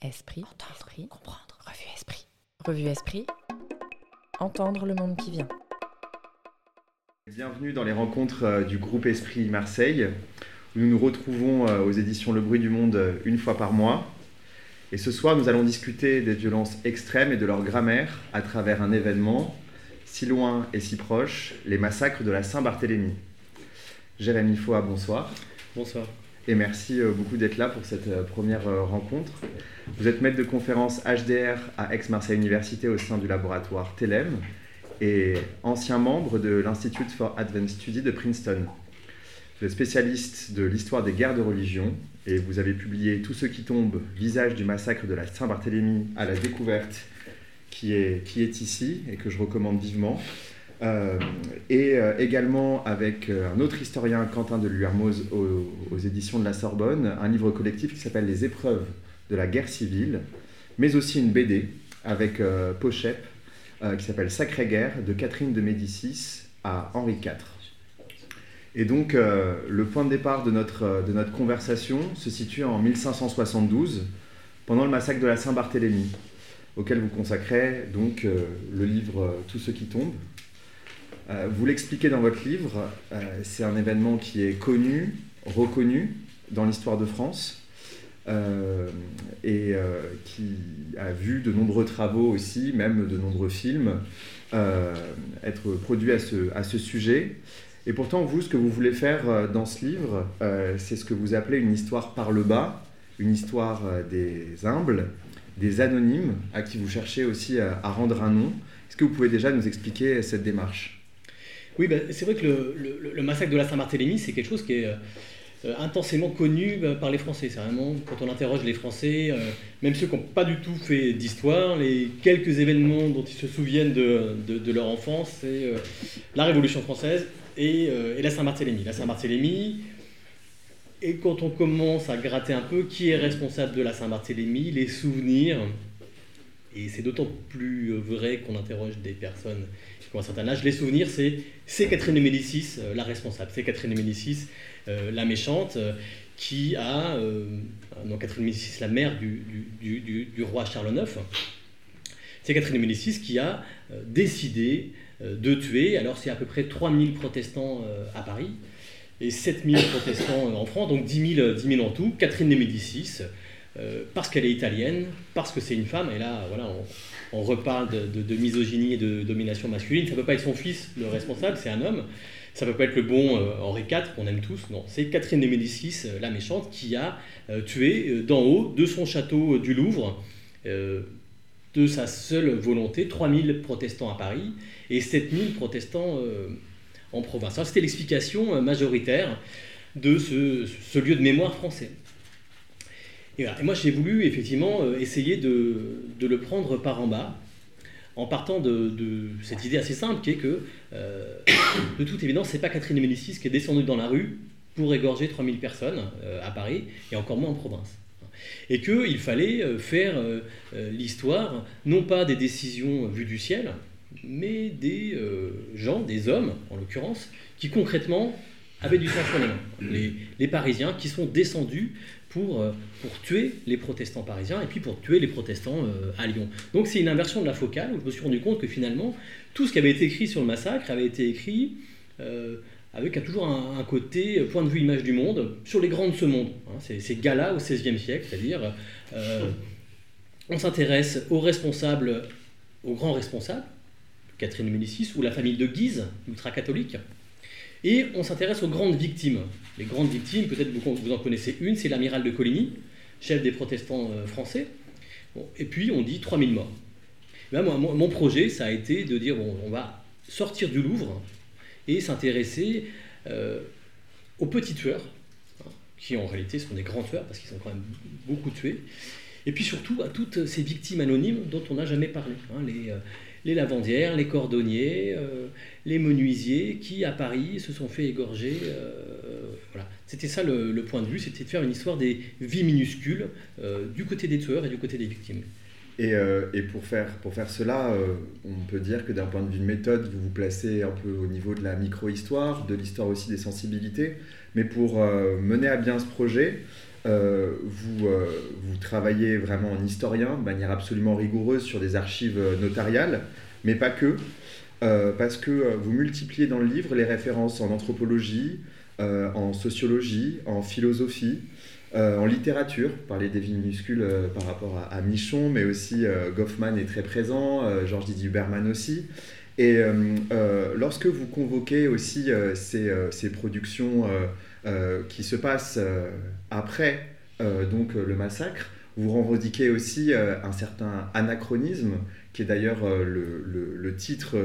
Esprit, entendre, comprendre, revue Esprit. Revue Esprit, entendre le monde qui vient. Bienvenue dans les rencontres euh, du groupe Esprit Marseille, où nous nous retrouvons euh, aux éditions Le Bruit du Monde euh, une fois par mois. Et ce soir, nous allons discuter des violences extrêmes et de leur grammaire à travers un événement, si loin et si proche, les massacres de la Saint-Barthélemy. Jérémy Foa, bonsoir. Bonsoir. Et merci beaucoup d'être là pour cette première rencontre. Vous êtes maître de conférence HDR à Aix-Marseille Université au sein du laboratoire TELEM et ancien membre de l'Institute for Advanced Study de Princeton. Vous êtes spécialiste de l'histoire des guerres de religion et vous avez publié Tous ceux qui tombent, visage du massacre de la Saint-Barthélemy à la découverte, qui est, qui est ici et que je recommande vivement. Euh, et euh, également avec euh, un autre historien, Quentin de Luermoz, aux, aux, éditions de la Sorbonne, un livre collectif qui s'appelle Les épreuves de la guerre civile, mais aussi une BD avec Pochep qui s'appelle Sacrée guerre de Catherine de Médicis à Henri IV. Et donc le point de départ de notre, de notre conversation se situe en 1572, pendant le massacre de la Saint-Barthélemy, auquel vous consacrez donc le livre Tous ceux qui tombent, euh, vous l'expliquez dans votre livre, euh, c'est un événement qui est connu, reconnu dans l'histoire de France euh, et qui a vu de nombreux travaux aussi, même de nombreux films, être produits à ce, sujet. Et pourtant, vous, ce que vous voulez faire dans ce livre, c'est ce que vous appelez une histoire par le bas, une histoire des humbles, des anonymes, à qui vous cherchez aussi à rendre un nom. Est-ce que vous pouvez déjà nous expliquer cette démarche? Oui, ben, c'est vrai que le, massacre de la Saint-Barthélemy, c'est quelque chose qui est euh, intensément connu euh, par les Français. C'est vraiment, quand on interroge les Français, euh, même ceux qui n'ont pas du tout fait d'histoire, les quelques événements dont ils se souviennent de, leur enfance, c'est la Révolution française et, la Saint-Barthélemy. La Saint-Barthélemy, et quand on commence à gratter un peu, qui est responsable de la Saint-Barthélemy, les souvenirs, et c'est d'autant plus vrai qu'on interroge des personnes ont un certain âge, les souvenirs, c'est Catherine de Médicis, euh, la responsable. C'est Catherine de Médicis, euh, la méchante, euh, qui a. non, Catherine de Médicis, la mère du, roi Charles IX. C'est Catherine de Médicis qui a décidé de tuer. Alors, c'est à peu près 3000 protestants à Paris et 7000 protestants en France, donc 10 000, 10 000 en tout. Catherine de Médicis, parce qu'elle est italienne, parce que c'est une femme, et là, voilà, on, on reparle de, misogynie et de domination masculine. Ça ne peut pas être son fils le responsable, c'est un homme. Ça ne peut pas être le bon euh, Henri IV qu'on aime tous. Non, c'est Catherine de Médicis, euh, la méchante, qui a euh, tué d'en haut de son château du Louvre, de sa seule volonté, 3000 protestants à Paris et 7000 protestants en province. C'était l'explication majoritaire de ce lieu de mémoire français. Et, moi, j'ai voulu effectivement euh, essayer de, le prendre par en bas, en partant de, cette idée assez simple qui est que, euh, de toute évidence, c'est pas Catherine Médicis qui est descendue dans la rue pour égorger 3000 personnes euh, à Paris, et encore moins en province. Et qu'il fallait faire l'histoire, non pas des décisions vues du ciel, mais des gens, des hommes en l'occurrence, qui concrètement avaient du sang sur les mains. les Parisiens qui sont descendus pour, euh, pour tuer les protestants parisiens et puis pour tuer les protestants euh, à Lyon. Donc c'est une inversion de la focale où je me suis rendu compte que finalement tout ce qui avait été écrit sur le massacre avait été écrit euh, avec toujours un, côté point de vue image du monde sur les grands de ce monde. Hein. c'est, c'est Gala au XVIe siècle, c'est-à-dire on s'intéresse aux responsables, aux grands responsables, Catherine de Médicis ou la famille de Guise, ultra-catholique, et on s'intéresse aux grandes victimes. Les grandes victimes, peut-être vous, vous en connaissez une, c'est l'amiral de Coligny, chef des protestants euh, français. et puis on dit 3000 morts. Moi, mon projet, ça a été de dire, on va sortir du Louvre et s'intéresser euh, aux petits tueurs, hein, qui en réalité sont des grands tueurs, parce qu'ils sont quand même beaucoup tués, et puis surtout à toutes ces victimes anonymes dont on n'a jamais parlé. Hein, les, euh, les lavandières, les cordonniers, les menuisiers qui, à Paris, se sont fait égorger. C'était ça le, point de vue, c'était de faire une histoire des vies minuscules euh, du côté des tueurs et du côté des victimes. Et, et pour, faire, pour faire cela, on peut dire que d'un point de vue de méthode, vous vous placez un peu au niveau de la micro-histoire, de l'histoire aussi des sensibilités. Mais pour mener à bien ce projet, vous, vous travaillez vraiment en historien de manière absolument rigoureuse sur des archives notariales, mais pas que, parce que vous multipliez dans le livre les références en anthropologie, en sociologie, en philosophie, en littérature, parler des villes minuscules par rapport à, Michon, mais aussi Goffman est très présent, Georges Didier Berman aussi. Et lorsque vous convoquez aussi ces, ces, productions qui se passent après donc, le massacre, vous revendiquez aussi un certain anachronisme, qui est d'ailleurs le, le, titre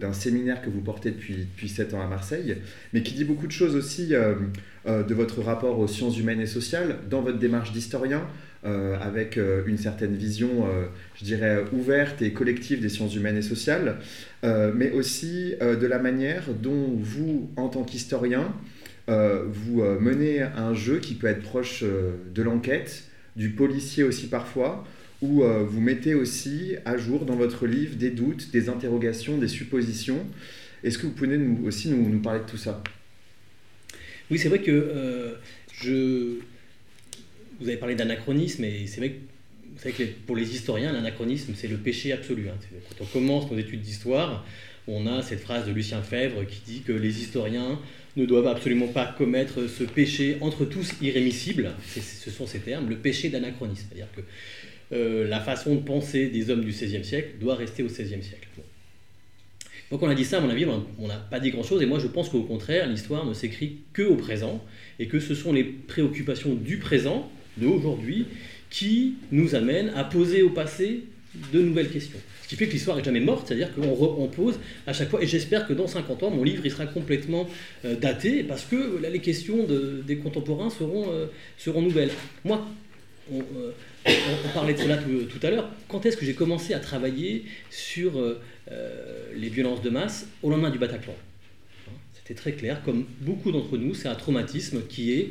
d'un séminaire que vous portez depuis, depuis 7 ans à Marseille, mais qui dit beaucoup de choses aussi de votre rapport aux sciences humaines et sociales dans votre démarche d'historien, avec une certaine vision, je dirais, ouverte et collective des sciences humaines et sociales, mais aussi de la manière dont vous, en tant qu'historien, vous menez un jeu qui peut être proche de l'enquête, du policier aussi parfois, où euh, vous mettez aussi à jour dans votre livre des doutes, des interrogations, des suppositions. Est-ce que vous pouvez nous, aussi nous, parler de tout ça? Oui, c'est vrai que euh, je... vous avez parlé d'anachronisme, et c'est vrai que pour les historiens, l'anachronisme, c'est le péché absolu. Hein. Quand on commence nos études d'histoire, on a cette phrase de Lucien Fèvre qui dit que les historiens ne doivent absolument pas commettre ce péché entre tous irrémissible, ce sont ces termes, le péché d'anachronisme. C'est-à-dire que euh, la façon de penser des hommes du XVIe siècle doit rester au XVIe siècle. Donc on a dit ça, à mon avis, on n'a pas dit grand-chose, et moi je pense qu'au contraire, l'histoire ne s'écrit que au présent, et que ce sont les préoccupations du présent, de aujourd'hui, qui nous amènent à poser au passé de nouvelles questions. Ce qui fait que l'histoire n'est jamais morte, c'est-à-dire qu'on pose à chaque fois, et j'espère que dans 50 ans, mon livre sera complètement euh, daté, parce que là, les questions des contemporains seront, euh, seront nouvelles. Moi, on, parlait de cela tout, à l'heure, quand est-ce que j'ai commencé à travailler sur euh, les violences de masse au lendemain du Bataclan? C'était très clair, comme beaucoup d'entre nous, c'est un traumatisme qui est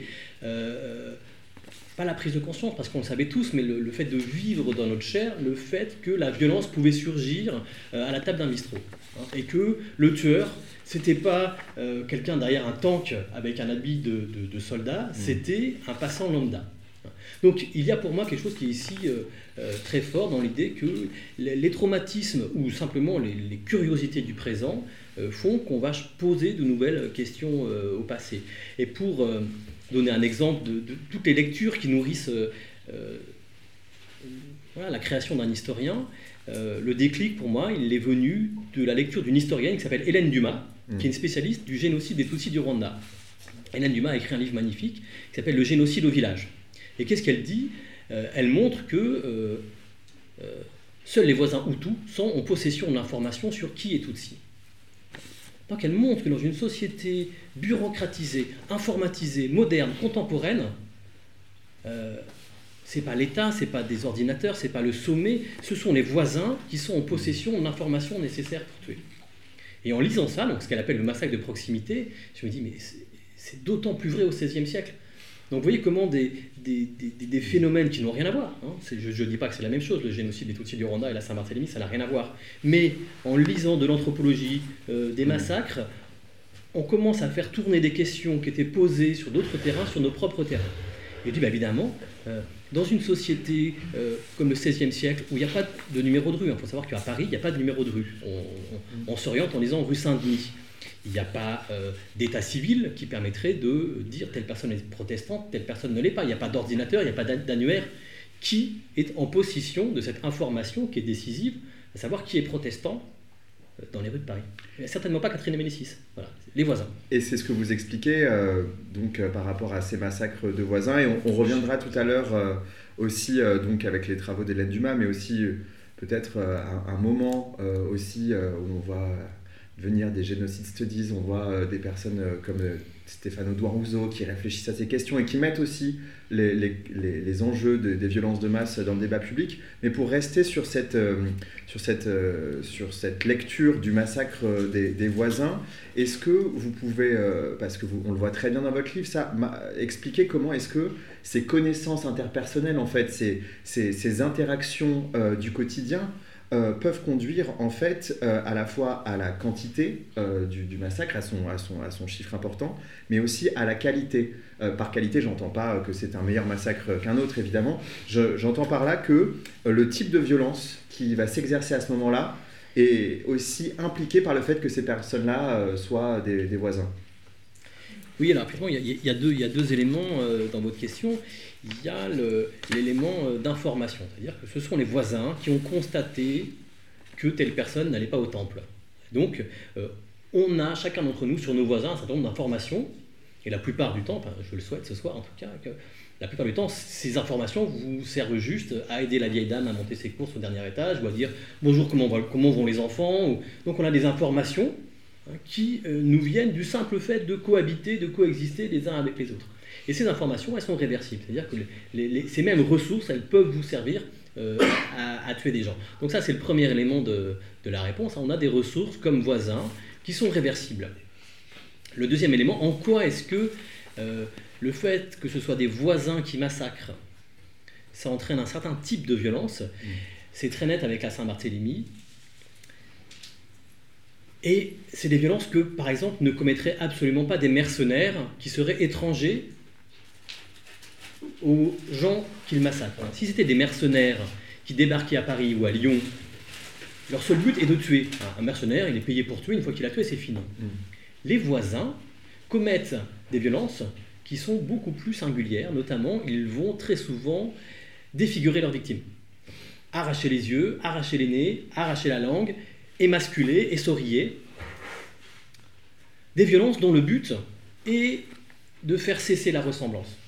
pas la prise de conscience, parce qu'on le savait tous, mais le, fait de vivre dans notre chair, le fait que la violence pouvait surgir euh, à la table d'un bistrot. Hein, et que le tueur, c'était pas euh, quelqu'un derrière un tank avec un habit de, soldat, mmh. c'était un passant lambda. Donc il y a pour moi quelque chose qui est ici euh, très fort dans l'idée que les, traumatismes ou simplement les, les curiosités du présent font qu'on va poser de nouvelles questions au passé. Et pour donner un exemple de, toutes les lectures qui nourrissent euh, euh, la création d'un historien. Euh, le déclic, pour moi, il est venu de la lecture d'une historienne qui s'appelle Hélène Dumas, qui est une spécialiste du génocide des Tutsis du Rwanda. Hélène Dumas a écrit un livre magnifique qui s'appelle Le génocide au village. Et qu'est-ce qu'elle dit Elle montre que seuls les voisins Hutus sont en possession de l'information sur qui est Tutsi. Donc elle montre que dans une société bureaucratisée, informatisée, moderne, contemporaine, euh, c'est pas l'État, c'est pas des ordinateurs, c'est pas le sommet, ce sont les voisins qui sont en possession de l'information nécessaire pour tuer. Et en lisant ça, donc ce qu'elle appelle le massacre de proximité, je me dis mais c'est d'autant plus vrai au XVIe siècle. Donc vous voyez comment des, des, phénomènes qui n'ont rien à voir, hein, je ne dis pas que c'est la même chose, le génocide des Tutsis du Rwanda et la Saint-Barthélemy, ça n'a rien à voir, mais en lisant de l'anthropologie, euh, des massacres, on commence à faire tourner des questions qui étaient posées sur d'autres terrains, sur nos propres terrains. Et dit, bah, évidemment, euh, dans une société euh, comme le XVIe siècle, où il n'y a pas de numéro de rue, il hein, faut savoir qu'à Paris, il n'y a pas de numéro de rue. On, on s'oriente en disant rue Saint-Denis. Il n'y a pas euh, d'état civil qui permettrait de dire telle personne est protestante, telle personne ne l'est pas. Il n'y a pas d'ordinateur, il n'y a pas d'annuaire qui est en possession de cette information qui est décisive, à savoir qui est protestant euh, dans les rues de Paris. certainement pas Catherine et Ménécis, voilà, les voisins. Et c'est ce que vous expliquez euh, donc, par rapport à ces massacres de voisins, et on, reviendra tout à l'heure aussi donc, avec les travaux d'Hélène Dumas, mais aussi peut-être un, un, moment aussi où on voit venir des génocides studies, on voit euh, des personnes euh, comme euh, Stéphane Audouin qui réfléchissent à ces questions et qui mettent aussi les, les, les, enjeux des violences de masse dans le débat public. Mais pour rester sur cette, sur cette, sur cette lecture du massacre des, des voisins, est-ce que vous pouvez, parce que on le voit très bien dans votre livre, ça, expliquer comment est-ce que ces connaissances interpersonnelles, en fait, ces, ces, ces interactions du quotidien, euh, peuvent conduire en fait euh, à la fois à la quantité euh, du, massacre, à son, à, son, à son chiffre important, mais aussi à la qualité. Par qualité, j'entends pas que c'est un meilleur massacre qu'un autre, évidemment. Je- J'entends par là que le type de violence qui va s'exercer à ce moment-là est aussi impliqué par le fait que ces personnes-là soient des, voisins. Oui, alors effectivement, il y a, il y a deux, éléments dans votre question. Il y a l'élément euh, d'information, c'est-à-dire que ce sont les voisins qui ont constaté que telle personne n'allait pas au temple. Donc, euh, on a chacun d'entre nous sur nos voisins un certain nombre d'informations, et la plupart du temps, je le souhaite ce soir en tout cas, la plupart du temps, ces informations vous servent juste à aider la vieille dame à monter ses courses au dernier étage, ou à dire bonjour, comment, vont les enfants? Donc, on a des informations hein, qui euh, nous viennent du simple fait de cohabiter, de coexister les uns avec les autres. Et ces informations, elles sont réversibles, c'est-à-dire que les- les- les- ces mêmes ressources, elles peuvent vous servir euh, à, à tuer des gens. Donc ça, c'est le premier élément de, de la réponse. On a des ressources comme voisins qui sont réversibles. Le deuxième élément, en quoi est-ce que euh, le fait que ce soit des voisins qui massacrent, ça entraîne un certain type de violence? C'est très net avec la Saint-Barthélemy. Et c'est des violences que, par exemple, ne commettraient absolument pas des mercenaires qui seraient étrangers aux gens qu'ils massacrent. Si c'était des mercenaires qui débarquaient à Paris ou à Lyon, leur seul but est de tuer. Un mercenaire, il est payé pour tuer, une fois qu'il a tué, c'est fini. Les voisins commettent des violences qui sont beaucoup plus singulières, notamment ils vont très souvent défigurer leurs victimes. Arracher les yeux, arracher les nez, arracher la langue, émasculer, essoriller. Des violences dont le but est de faire cesser la ressemblance.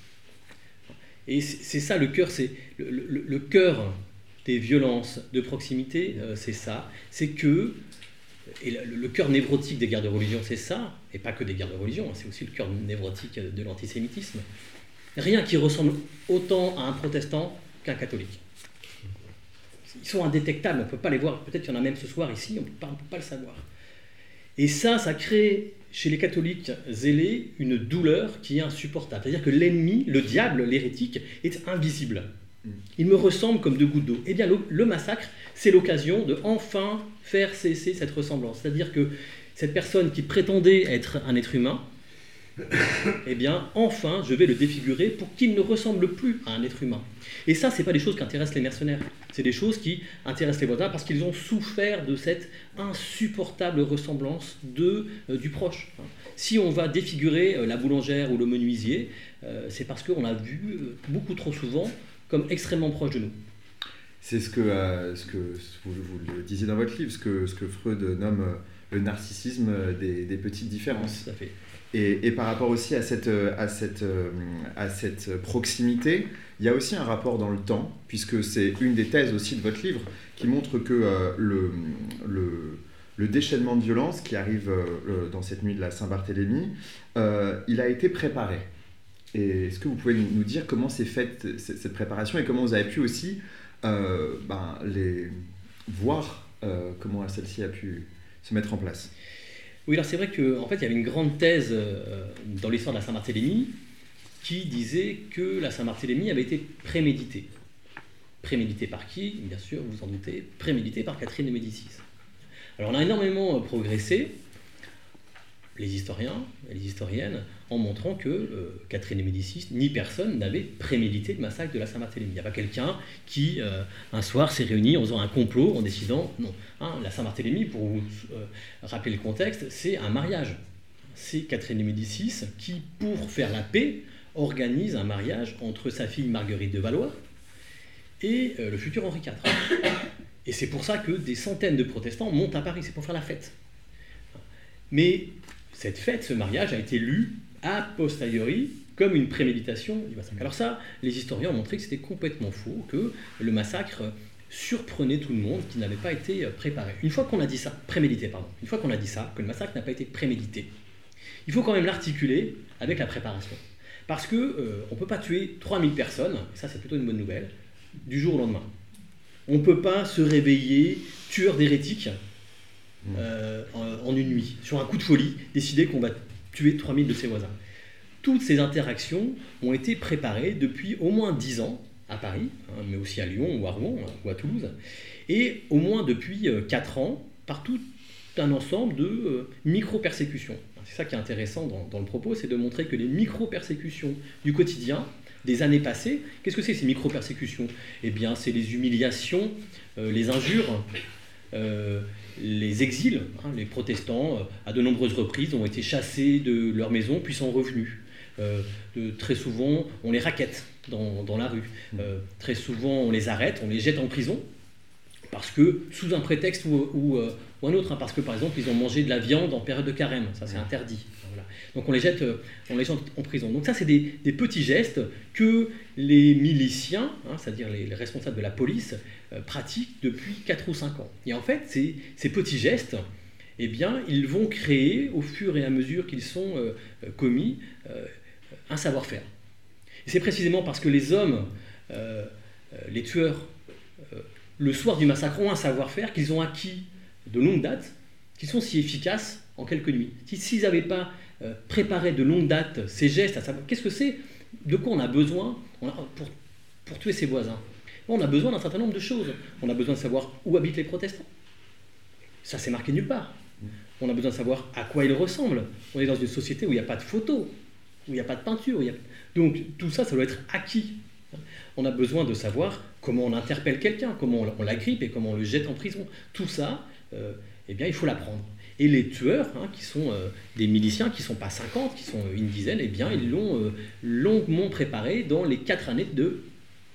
Et c'est ça le cœur, c'est le, cœur des violences de proximité, euh, c'est ça, c'est que et le, le cœur névrotique des guerres de religion, c'est ça, et pas que des guerres de religion, hein, c'est aussi le cœur névrotique de l'antisémitisme. Rien qui ressemble autant à un protestant qu'un catholique. Ils sont indétectables, on ne peut pas les voir. Peut-être qu'il y en a même ce soir ici, on ne peut pas le savoir. Et ça, ça crée chez les catholiques zélés une douleur qui est insupportable. C'est-à-dire que l'ennemi, le diable, l'hérétique, est invisible. Il me ressemble comme deux gouttes d'eau. Eh bien, le, le massacre, c'est l'occasion de enfin faire cesser cette ressemblance. C'est-à-dire que cette personne qui prétendait être un être humain, eh bien, enfin, je vais le défigurer pour qu'il ne ressemble plus à un être humain. Et ça, c'est pas des choses qui intéressent les mercenaires. C'est des choses qui intéressent les voisins parce qu'ils ont souffert de cette insupportable ressemblance de, euh, du proche. Si on va défigurer euh, la boulangère ou le menuisier, euh, c'est parce qu'on l'a vu beaucoup trop souvent comme extrêmement proche de nous. C'est ce que, ce que vous, vous le disiez dans votre livre, ce que, ce que Freud nomme le narcissisme des, des petites différences. Tout à fait. Et, par rapport aussi à cette, euh, à, cette, euh, à cette proximité, il y a aussi un rapport dans le temps, puisque c'est une des thèses aussi de votre livre, qui montre que euh, le, le, le déchaînement de violence qui arrive dans cette nuit de la Saint-Barthélemy, il a été préparé. Et est-ce que vous pouvez nous dire comment s'est faite cette préparation et comment vous avez pu aussi ben, les voir comment celle-ci a pu se mettre en place? Oui, alors c'est vrai qu'en en fait, il y avait une grande thèse euh, dans l'histoire de la Saint-Barthélemy qui disait que la Saint-Barthélemy avait été préméditée. Préméditée par qui? Bien sûr, vous en doutez, préméditée par Catherine de Médicis. Alors on a énormément euh, progressé, les historiens et les historiennes, en montrant que euh, Catherine de Médicis, ni personne n'avait prémédité le massacre de la Saint-Barthélemy. Il n'y a pas quelqu'un qui, euh, un soir, s'est réuni en faisant un complot, en décidant, non, Hein, la Saint-Barthélemy, pour vous euh, rappeler le contexte, c'est un mariage. C'est Catherine de Médicis qui, pour faire la paix, organise un mariage entre sa fille Marguerite de Valois et le futur Henri IV. Et c'est pour ça que des centaines de protestants montent à Paris, c'est pour faire la fête. Mais cette fête, ce mariage, a été lu a posteriori comme une préméditation du massacre. Alors ça, les historiens ont montré que c'était complètement faux, que le massacre surprenait tout le monde, qui n'avait pas été préparé. Une fois qu'on a dit ça, prémédité, pardon, une fois qu'on a dit ça, que le massacre n'a pas été prémédité, il faut quand même l'articuler avec la préparation. Parce que euh, on ne peut pas tuer 3000 personnes, et ça c'est plutôt une bonne nouvelle, du jour au lendemain. On ne peut pas se réveiller tueur d'hérétiques euh, en, en une nuit, sur un coup de folie, décider qu'on va tuer 3000 de ses voisins. Toutes ces interactions ont été préparées depuis au moins 10 ans à Paris, hein, mais aussi à Lyon ou à Rouen hein, ou à Toulouse, et au moins depuis 4 ans, par tout un ensemble de micro-persécutions. C'est ça qui est intéressant dans le propos, c'est de montrer que les micro-persécutions du quotidien, des années passées, qu'est-ce que c'est ces micro-persécutions? Eh bien, c'est les humiliations, les injures, les exils. Hein, les protestants, euh, à de nombreuses reprises, ont été chassés de leur maison, puis sont revenus. Euh, très souvent, on les raquette dans, la rue. Euh, très souvent, on les arrête, on les jette en prison, parce que, sous un prétexte ou, un autre, hein, parce que, par exemple, ils ont mangé de la viande en période de carême. Ça, c'est mm. Donc on les jette, euh, on les en prison. Donc ça, c'est des, petits gestes que les miliciens, hein, c'est-à-dire les, responsables de la police, euh, pratiquent depuis 4 ou 5 ans. Et en fait, ces, ces petits gestes, eh bien, ils vont créer, au fur et à mesure qu'ils sont euh, commis, un savoir-faire. Et c'est précisément parce que les hommes, les tueurs, le soir du massacre ont un savoir-faire qu'ils ont acquis de longue date, qu'ils sont si efficaces en quelques nuits. S'ils n'avaient pas euh, préparer de longue date ces gestes, à savoir qu'est-ce que c'est, de quoi on a besoin pour, pour tuer ses voisins. On a besoin d'un certain nombre de choses. On a besoin de savoir où habitent les protestants. Ça, c'est marqué nulle part. On a besoin de savoir à quoi ils ressemblent. On est dans une société où il n'y a pas de photos, où il n'y a pas de peinture. Donc tout ça, ça doit être acquis. On a besoin de savoir comment on interpelle quelqu'un, comment on l'agrippe et comment on le jette en prison. Tout ça, euh, eh bien, il faut l'apprendre. Et les tueurs, hein, qui sont euh, des miliciens, qui ne sont pas 50, qui sont une dizaine, eh bien, ils l'ont euh, longuement préparé dans les quatre années de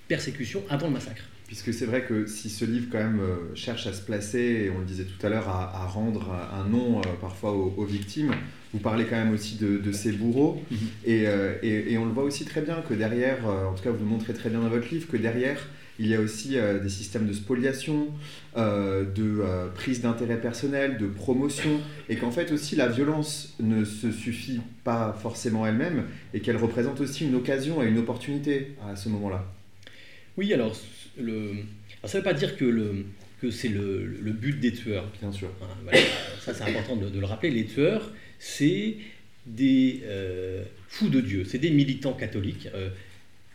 persécution avant le massacre. Puisque c'est vrai que si ce livre quand même euh, cherche à se placer, et on le disait tout à l'heure, à, rendre un nom parfois aux, victimes, vous parlez quand même aussi de, ces bourreaux, mhm. et, et, on le voit aussi très bien que derrière, en tout cas vous le montrez très bien dans votre livre, que derrière, il y a aussi euh, des systèmes de spoliation, euh, de euh, prise d'intérêt personnel, de promotion, et qu'en fait aussi la violence ne se suffit pas forcément elle-même, et qu'elle représente aussi une occasion et une opportunité à ce moment-là. Oui, alors, le... ça ne veut pas dire que, le... que c'est le... le, but des tueurs. Bien sûr. Ça c'est important de, le rappeler. Les tueurs, c'est des fous de Dieu, c'est des militants catholiques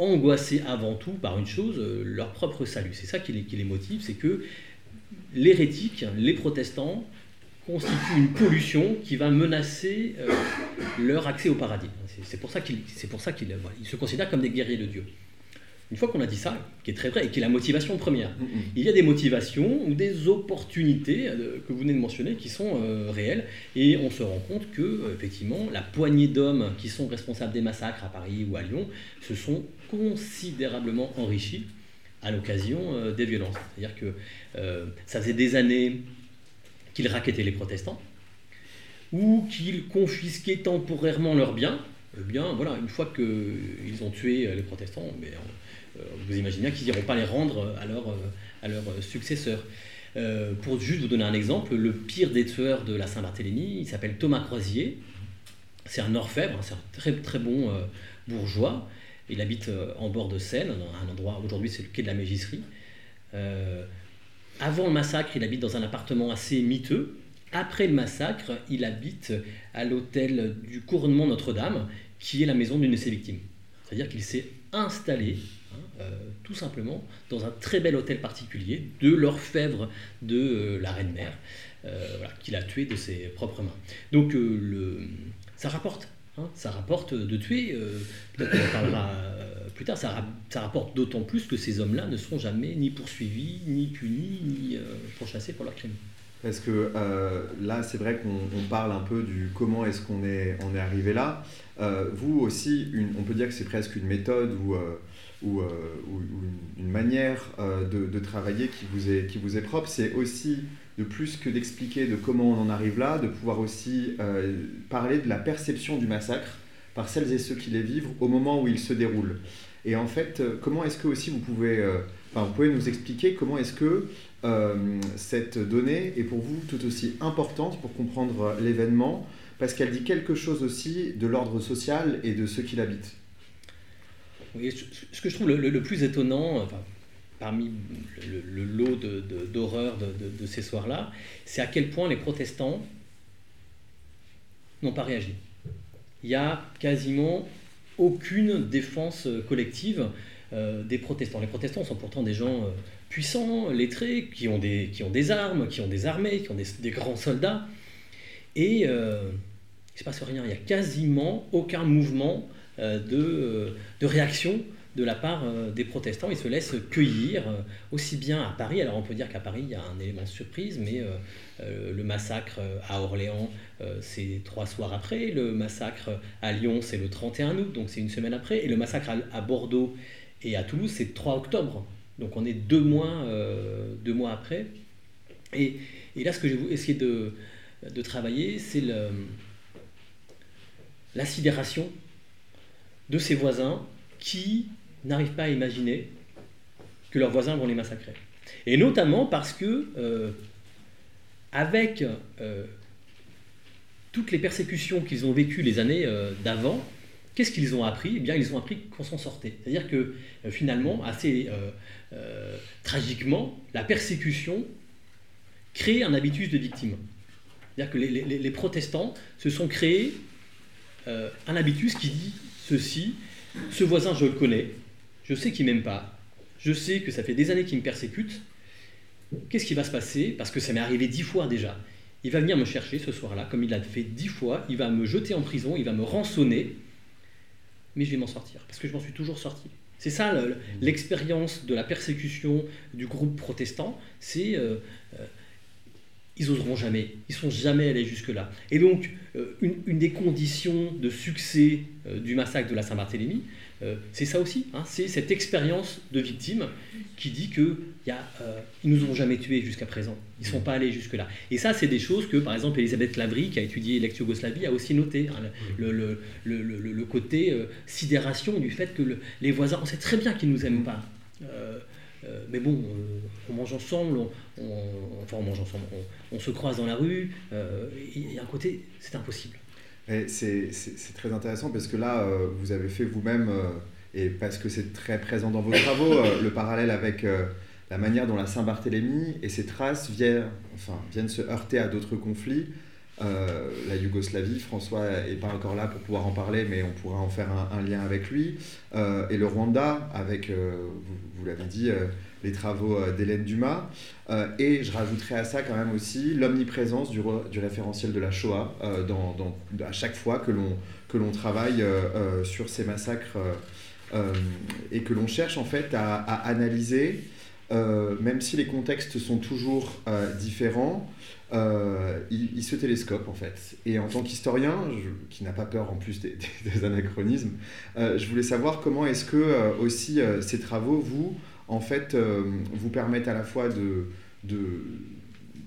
angoissés avant tout par une chose, euh, leur propre salut. C'est ça qui les, motive, c'est que l'hérétique, les protestants, constituent une pollution qui va menacer euh, leur accès au paradis. C'est pour ça qu'ils se considèrent comme des guerriers de Dieu. Une fois qu'on a dit ça, qui est très vrai et qui est la motivation première, mm, mm. il y a des motivations ou des opportunités euh, que vous venez de mentionner qui sont euh, réelles et on se rend compte que euh, effectivement la poignée d'hommes qui sont responsables des massacres à Paris ou à Lyon se sont considérablement enrichis à l'occasion des violences. C'est-à-dire que ça faisait des années qu'ils raquettaient les protestants ou qu'ils confisquaient temporairement leurs biens. Eh bien, voilà, une fois qu'ils ont tué les protestants, mais euh, vous imaginez qu'ils n'iront pas les rendre à leurs leur euh, successeurs. Euh, pour juste vous donner un exemple, le pire des tueurs de la Saint-Barthélemy, il s'appelle Thomas Croisier. C'est un orfèvre, c'est un très très bon bourgeois. Il habite en bord de Seine, un endroit, aujourd'hui c'est le quai de la Mégisserie. avant le massacre, il habite dans un appartement assez miteux. Après le massacre, il habite à l'hôtel du couronnement Notre-Dame, qui est la maison d'une de ses victimes. C'est-à-dire qu'il s'est installé euh, tout simplement dans un très bel hôtel particulier de l'orfèvre de euh, la reine mère, euh, qu'il a tué de ses propres mains. Donc le, ça rapporte. Hein, ça rapporte de tuer, peut-être qu'on parlera plus tard, ça, ça rapporte d'autant plus que ces hommes-là ne seront jamais ni poursuivis, ni punis, ni pourchassés pour leurs crimes. Parce que là, c'est vrai qu'on parle un peu du comment est-ce qu'on est, on est arrivé là. vous aussi, on peut dire que c'est presque une méthode où ou, euh, une, manière euh, de, travailler qui vous est, qui vous est propre, c'est aussi de plus que d'expliquer de comment on en arrive là, de pouvoir aussi euh, parler de la perception du massacre par celles et ceux qui les vivent au moment où il se déroule. Et en fait, comment est-ce que aussi vous pouvez, enfin, vous pouvez nous expliquer comment est-ce que cette donnée est pour vous tout aussi importante pour comprendre l'événement, parce qu'elle dit quelque chose aussi de l'ordre social et de ceux qui l'habitent ce que je trouve le, plus étonnant, parmi le, lot d'horreur de, ces soirs-là, c'est à quel point les protestants n'ont pas réagi. Il n'y a quasiment aucune défense collective. des protestants. Les protestants sont pourtant des gens puissants, lettrés, qui ont, des, qui ont des armes, qui ont des armées, qui ont des, grands soldats. Et il ne se passe rien, il n'y a quasiment aucun mouvement de, de réaction de la part euh, des protestants. Ils se laissent cueillir euh, aussi bien à Paris. Alors on peut dire qu'à Paris, il y a un élément de surprise, mais euh, le massacre à Orléans, c'est trois soirs après. Le massacre à Lyon, c'est le 31 août, donc c'est une semaine après. Et le massacre à, Bordeaux et à Toulouse, c'est 3 octobre. Donc on est deux mois, deux mois après. Et, là, ce que j'ai essayé de, de travailler, c'est la sidération de ses voisins qui n'arrivent pas à imaginer que leurs voisins vont les massacrer. Et notamment parce que, euh, avec euh, toutes les persécutions qu'ils ont vécues les années euh, d'avant, qu'est-ce qu'ils ont appris? Eh bien, ils ont appris qu'on s'en sortait. C'est-à-dire que finalement, assez tragiquement, la persécution crée un habitus de victime. C'est-à-dire que les, les, protestants se sont créés un habitus qui dit ceci ce voisin, je le connais, je sais qu'il m'aime pas, je sais que ça fait des années qu'il me persécute. Qu'est-ce qui va se passer? Parce que ça m'est arrivé dix fois déjà. Il va venir me chercher ce soir-là, comme il l'a fait dix fois, il va me jeter en prison, il va me rançonner, mais je vais m'en sortir, parce que je m'en suis toujours sorti. C'est ça l'expérience de la persécution du groupe protestant, c'est euh, euh, ils oseront jamais, ils sont jamais allés jusque-là. Et donc, euh, une, des conditions de succès euh, du massacre de la Saint-Barthélemy, euh, c'est ça aussi, hein, c'est cette expérience de victime qui dit qu'ils ne nous ont jamais tués jusqu'à présent, ils ne sont pas allés jusque-là. Et ça, c'est des choses que, par exemple, Elisabeth Lavry, qui a étudié l'ex-Yougoslavie, a aussi noté, hein, le, côté sidération du fait que les voisins, on sait très bien qu'ils ne nous aiment pas. Euh, mais bon, euh, on mange ensemble, on, mange ensemble, on, se croise dans la rue, euh, il y a un côté, c'est impossible. C'est très intéressant parce que là, vous avez fait vous-même, et parce que c'est très présent dans vos travaux, le parallèle avec la manière dont la Saint-Barthélemy et ses traces viennent, enfin, viennent se heurter à d'autres conflits. La Yougoslavie, François n'est pas encore là pour pouvoir en parler, mais on pourra en faire un, lien avec lui. et le Rwanda, avec, vous, vous l'avez dit, euh, les travaux euh, d'Hélène Dumas. Euh, et je rajouterai à ça quand même aussi l'omniprésence du, référentiel de la Shoah à chaque fois que l'on travaille sur ces massacres et que l'on cherche en fait à, analyser, même si les contextes sont toujours différents, il, se télescope en fait. Et en tant qu'historien, qui n'a pas peur en plus des, anachronismes, je voulais savoir comment est-ce que aussi ces travaux, vous, en fait, euh, vous permettent à la fois de,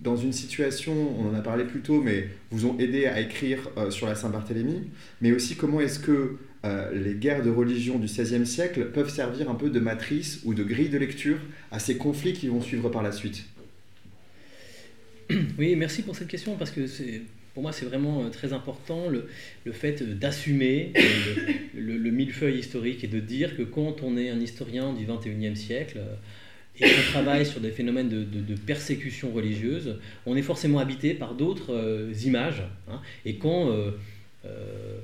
dans une situation, on en a parlé plus tôt, mais vous ont aidé à écrire euh, sur la Saint-Barthélemy, mais aussi comment est-ce que euh, les guerres de religion du XVIe siècle peuvent servir un peu de matrice ou de grille de lecture à ces conflits qui vont suivre par la suite. Oui, merci pour cette question, parce que c'est pour moi, c'est vraiment très important le, le fait d'assumer le, le, millefeuille historique et de dire que quand on est un historien du 21e siècle et qu'on travaille sur des phénomènes de, de, persécution religieuse, on est forcément habité par d'autres euh, images. Hein. et quand euh, euh,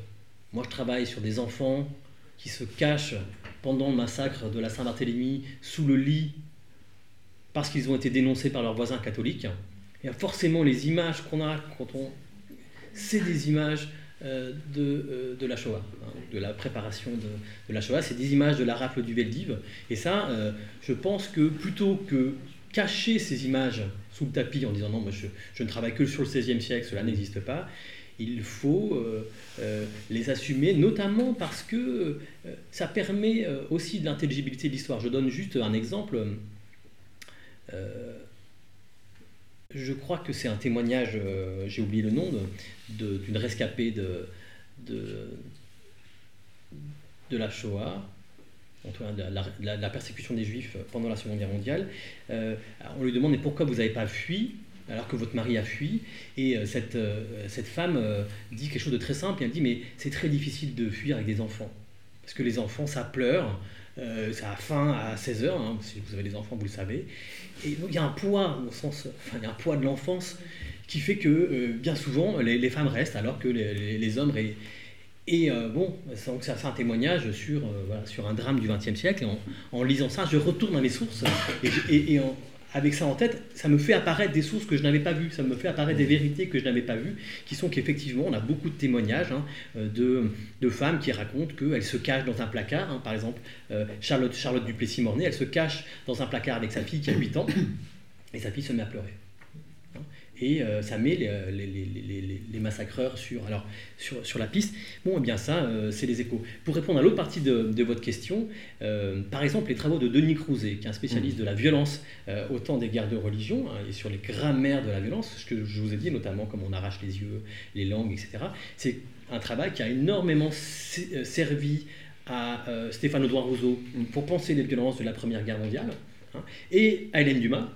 moi je travaille sur des enfants qui se cachent pendant le massacre de la Saint-Barthélemy sous le lit parce qu'ils ont été dénoncés par leurs voisins catholiques, il y a forcément les images qu'on a quand on c'est des images euh, de, euh, de, la Shoah, hein, de la préparation de, la Shoah. C'est des images de la rafle du Veldiv. Et ça, euh, je pense que plutôt que cacher ces images sous le tapis en disant non, moi je, je ne travaille que sur le XVIe siècle, cela n'existe pas, il faut les assumer, notamment parce que ça permet aussi de l'intelligibilité de l'histoire. Je donne juste un exemple je crois que c'est un témoignage, euh, j'ai oublié le nom, d'une rescapée de, la Shoah, de la, la, persécution des Juifs pendant la Seconde Guerre mondiale. Euh, on lui demande mais pourquoi vous n'avez pas fui alors que votre mari a fui Et euh, cette, cette femme dit quelque chose de très simple, elle dit mais c'est très difficile de fuir avec des enfants, parce que les enfants ça pleure, ça a faim à 16 heures, hein, si vous avez des enfants vous le savez, et donc il y a un poids, au sens, enfin, il y a un poids de l'enfance qui fait que euh, bien souvent les, femmes restent alors que les, hommes. Et, et bon, donc ça fait un témoignage sur, sur un drame du XXe siècle. En, lisant ça, je retourne dans les sources et, et, avec ça en tête, ça me fait apparaître des sources que je n'avais pas vues, ça me fait apparaître des vérités que je n'avais pas vues, qui sont qu'effectivement, on a beaucoup de témoignages hein, de, de, femmes qui racontent qu'elles se cachent dans un placard. Hein. par exemple, Charlotte, Charlotte Duplessis-Mornay, elle se cache dans un placard avec sa fille qui a 8 ans, et sa fille se met à pleurer et euh, ça met les, massacreurs sur, alors, sur, sur, la piste. Bon, eh bien ça, euh, c'est les échos. Pour répondre à l'autre partie de, votre question, euh, par exemple, les travaux de Denis Crouzet, qui est un spécialiste mmh. de la violence au temps des guerres de religion, hein, et sur les grammaires de la violence, ce que je vous ai dit, notamment comme on arrache les yeux, les langues, etc., c'est un travail qui a énormément servi à Stéphane Audouin Rousseau pour penser les violences de la Première Guerre mondiale, hein, et à Hélène Dumas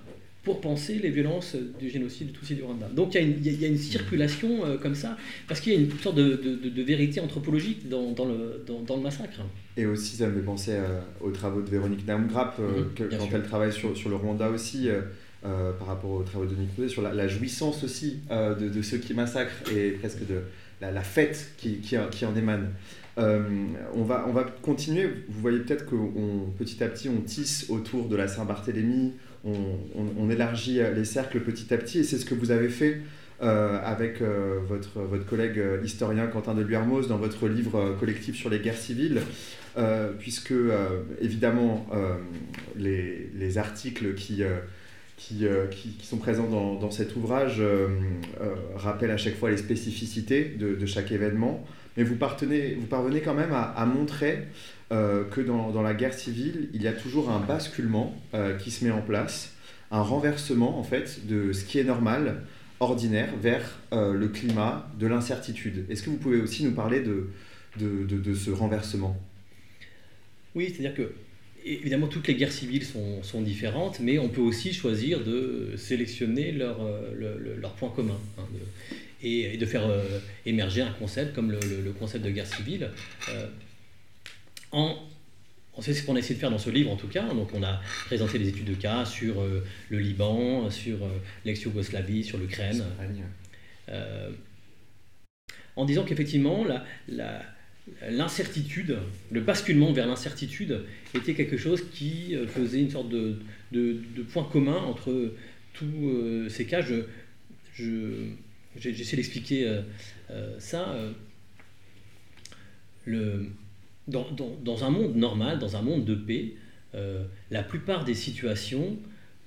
pour penser les violences du génocide de Tutsi du Rwanda. Donc il y, a une circulation euh, comme ça, parce qu'il y a une sorte de, vérité anthropologique dans, le, dans, le, massacre. Et aussi, ça me fait penser euh, aux travaux de Véronique Naumgrapp, euh, mhm, quand elle travaille sur, sur, le Rwanda aussi, par rapport aux travaux de Denis sur la, jouissance aussi de, ceux qui massacrent et presque de la, fête qui, qui, qui, en émane. on, va, on va continuer. Vous voyez peut-être que petit à petit, on tisse autour de la Saint-Barthélemy, on, élargit les cercles petit à petit, et c'est ce que vous avez fait euh, avec euh, votre, votre collègue euh, historien Quentin de Luermoz dans votre livre collectif sur les guerres civiles, puisque évidemment les, articles qui, qui, qui, sont présents dans, cet ouvrage rappellent à chaque fois les spécificités de, chaque événement, mais vous, parvenez quand même à montrer euh, que dans, la guerre civile, il y a toujours un basculement euh, qui se met en place, un renversement en fait de ce qui est normal, ordinaire, vers euh, le climat de l'incertitude. Est-ce que vous pouvez aussi nous parler de, ce renversement? Oui, c'est-à-dire que évidemment toutes les guerres civiles sont, différentes, mais on peut aussi choisir de sélectionner leurs leur, point commun. Hein, et, de faire émerger un concept comme le, le, concept de guerre civile en c'est ce qu'on a essayé de faire dans ce livre en tout cas. Donc on a présenté des études de cas sur euh, le Liban, sur euh, l'ex-Yougoslavie, sur l'Ukraine. Euh, en disant qu'effectivement l'incertitude, le basculement vers l'incertitude était quelque chose qui faisait une sorte de, point commun entre tous ces cas. J'essaie d'expliquer ça. le, dans, un monde normal, dans un monde de paix, euh, la plupart des situations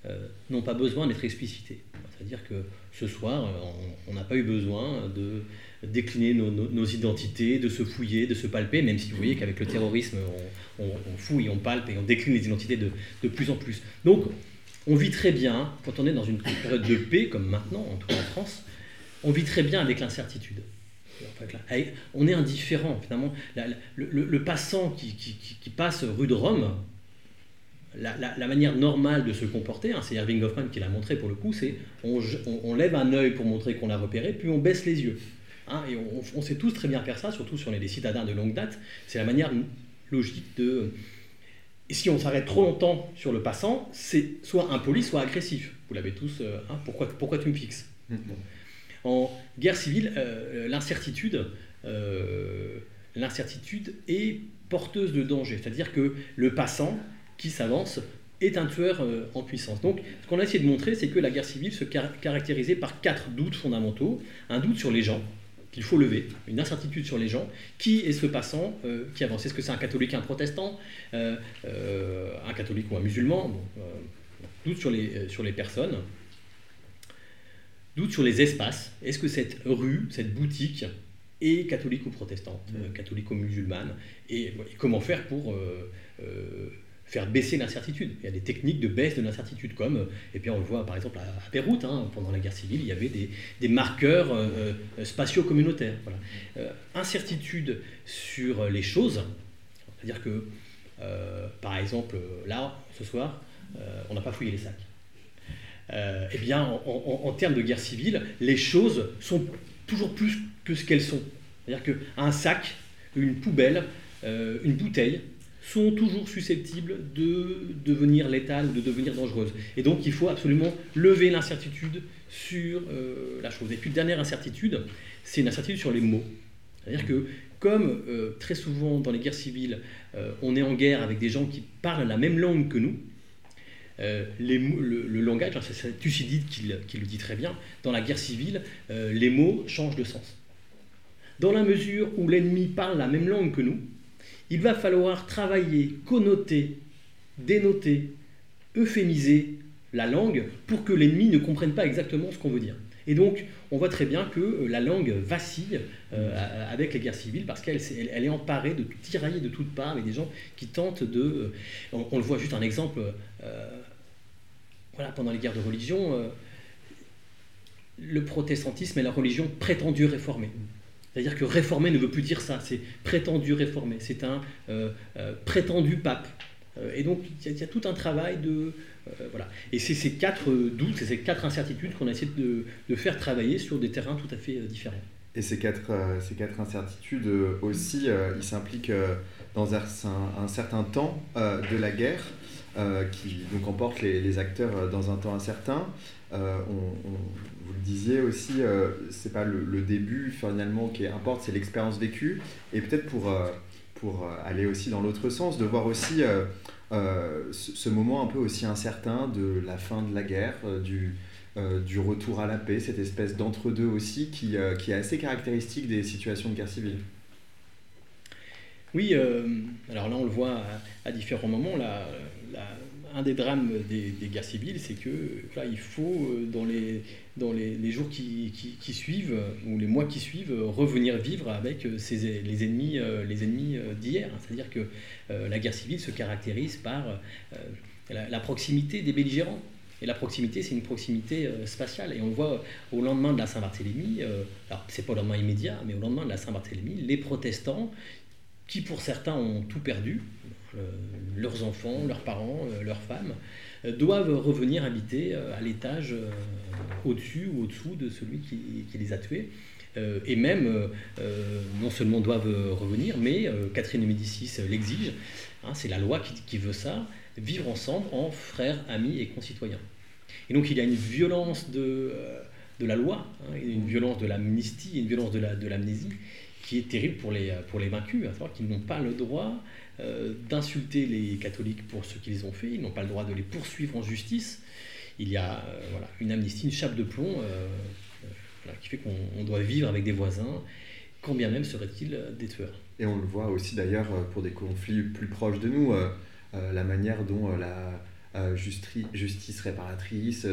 euh, n'ont pas besoin d'être explicitées. C'est-à-dire que ce soir, euh, on n'a pas eu besoin de décliner nos, identités, de se fouiller, de se palper, même si vous voyez qu'avec le terrorisme, on, fouille, on palpe et on décline les identités de, de, plus en plus. Donc, on vit très bien, quand on est dans une période de paix, comme maintenant, en tout cas en France, on vit très bien avec l'incertitude on est indifférent, finalement. le, passant qui, passe rue de Rome, la, manière normale de se comporter, hein, c'est Irving Goffman qui l'a montré pour le coup, c'est on, lève un œil pour montrer qu'on l'a repéré, puis on baisse les yeux. Hein, et on, sait tous très bien faire ça, surtout si on est des citadins de longue date. C'est la manière logique de. Et si on s'arrête trop longtemps sur le passant, c'est soit impoli, soit agressif. Vous l'avez tous. Euh, hein, pourquoi, pourquoi tu me fixes? En guerre civile, euh, l'incertitude, euh, l'incertitude est porteuse de danger. C'est-à-dire que le passant qui s'avance est un tueur euh, en puissance. Donc, ce qu'on a essayé de montrer, c'est que la guerre civile se caractérisait par quatre doutes fondamentaux. Un doute sur les gens, qu'il faut lever, une incertitude sur les gens. Qui est ce passant qui avance? Est-ce que c'est un catholique, un protestant, un catholique ou un musulman? Doute sur les personnes doute sur les espaces. Est-ce que cette rue, cette boutique est catholique ou protestante, euh, catholique ou musulmane et, comment faire pour euh, euh, faire baisser l'incertitude? Il y a des techniques de baisse de l'incertitude, comme, et puis on le voit par exemple à, Beyrouth, hein, pendant la guerre civile, il y avait des, marqueurs spatiaux communautaires. incertitude sur les choses, c'est-à-dire que, par exemple, là, ce soir, on n'a pas fouillé les sacs. Euh, eh bien, en, termes de guerre civile, les choses sont toujours plus que ce qu'elles sont. C'est-à-dire qu'un sac, une poubelle, euh, une bouteille sont toujours susceptibles de devenir létales, de devenir dangereuses. Et donc, il faut absolument lever l'incertitude sur euh, la chose. Et puis, dernière incertitude, c'est une incertitude sur les mots. C'est-à-dire que comme très souvent dans les guerres civiles, on est en guerre avec des gens qui parlent la même langue que nous, les, le, langage, hein, c'est Thucydide qui, qui, le dit très bien, dans la guerre civile, les mots changent de sens. Dans la mesure où l'ennemi parle la même langue que nous, il va falloir travailler, connoter, dénoter, euphémiser la langue pour que l'ennemi ne comprenne pas exactement ce qu'on veut dire. Et donc, on voit très bien que euh, la langue vacille euh, avec les guerres civiles parce qu'elle elle est emparée de tirailler de toutes parts avec des gens qui tentent de. Euh, on, le voit juste un exemple. Voilà, pendant les guerres de religion, le protestantisme est la religion prétendue réformée. C'est-à-dire que réformer ne veut plus dire ça, c'est prétendu réformer, c'est un euh, euh, prétendu pape. Euh, et donc il y, a tout un travail de... voilà. Et c'est ces quatre doutes, ces quatre incertitudes qu'on a essayé de, faire travailler sur des terrains tout à fait différents. Et ces quatre, incertitudes aussi, ils s'impliquent dans un, certain temps de la guerre. Qui donc emporte les, acteurs dans un temps incertain. Euh, vous le disiez aussi, euh, c'est pas le, début finalement qui importe, c'est l'expérience vécue. Et peut-être pour, euh, pour aller aussi dans l'autre sens, de voir aussi ce, moment un peu aussi incertain de la fin de la guerre, du, du retour à la paix, cette espèce d'entre-deux aussi qui, qui, est assez caractéristique des situations de guerre civile. Oui, alors là on le voit à, différents moments. Là, un des drames des, guerres civiles, c'est que là, il faut, euh, dans les, dans les, jours qui, qui, suivent, ou les mois qui suivent, revenir vivre avec euh, les ennemis, euh, les ennemis d'hier. C'est-à-dire que la guerre civile se caractérise par la, proximité des belligérants. Et la proximité, c'est une proximité spatiale. Et on voit au lendemain de la Saint-Barthélemy, alors c'est pas au lendemain immédiat, mais au lendemain de la Saint-Barthélemy, les protestants, qui pour certains ont tout perdu, euh, leurs enfants, leurs parents, euh, leurs femmes, euh, doivent revenir habiter à l'étage au-dessus ou au-dessous de celui qui, les a tués. et même, non seulement doivent revenir, mais Catherine de Médicis l'exige, hein, c'est la loi qui, veut ça, vivre ensemble en frères, amis et concitoyens. Et donc il y a une violence de, de la loi, hein, une violence de l'amnistie, une violence de l'amnésie, qui est terrible pour les, pour les vaincus, à savoir qu'ils n'ont pas le droit euh, d'insulter les catholiques pour ce qu'ils ont fait, ils n'ont pas le droit de les poursuivre en justice. Il y a euh, voilà, une amnistie, une chape de plomb euh, qui fait qu'on doit vivre avec des voisins, quand bien même seraient-ils des tueurs? Et on le voit aussi d'ailleurs pour des conflits plus proches de nous, la manière dont la justice réparatrice,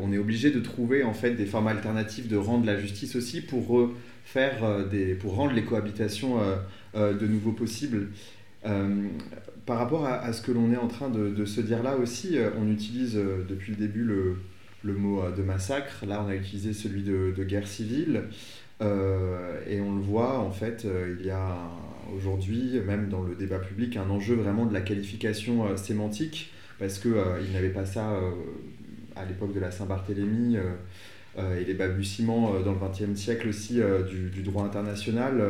on est obligé de trouver en fait des formes alternatives de rendre la justice aussi pour faire des, pour rendre les cohabitations de nouveau possibles. Euh, par rapport à, ce que l'on est en train de, se dire là aussi, euh, on utilise euh, depuis le début le, mot de massacre. Là, on a utilisé celui de, guerre civile. et on le voit, en fait, il y a aujourd'hui, même dans le débat public, un enjeu vraiment de la qualification sémantique, parce qu'il il n'avait pas ça à l'époque de la Saint-Barthélemy et les balbutiements dans le XXe siècle aussi du, du, droit international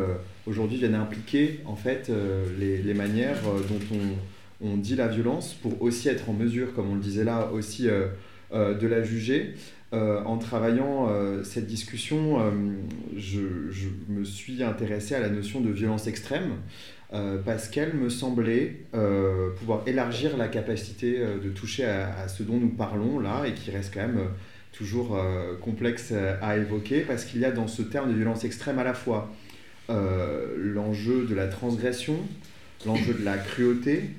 aujourd'hui viennent impliquer en fait euh, les, manières euh, dont on, dit la violence pour aussi être en mesure, comme on le disait là, aussi euh, de la juger. en travaillant cette discussion, je, me suis intéressé à la notion de violence extrême parce qu'elle me semblait pouvoir élargir la capacité de toucher à, ce dont nous parlons là et qui reste quand même toujours complexe à évoquer parce qu'il y a dans ce terme de violence extrême à la fois euh, l'enjeu de la transgression, l'enjeu de la cruauté,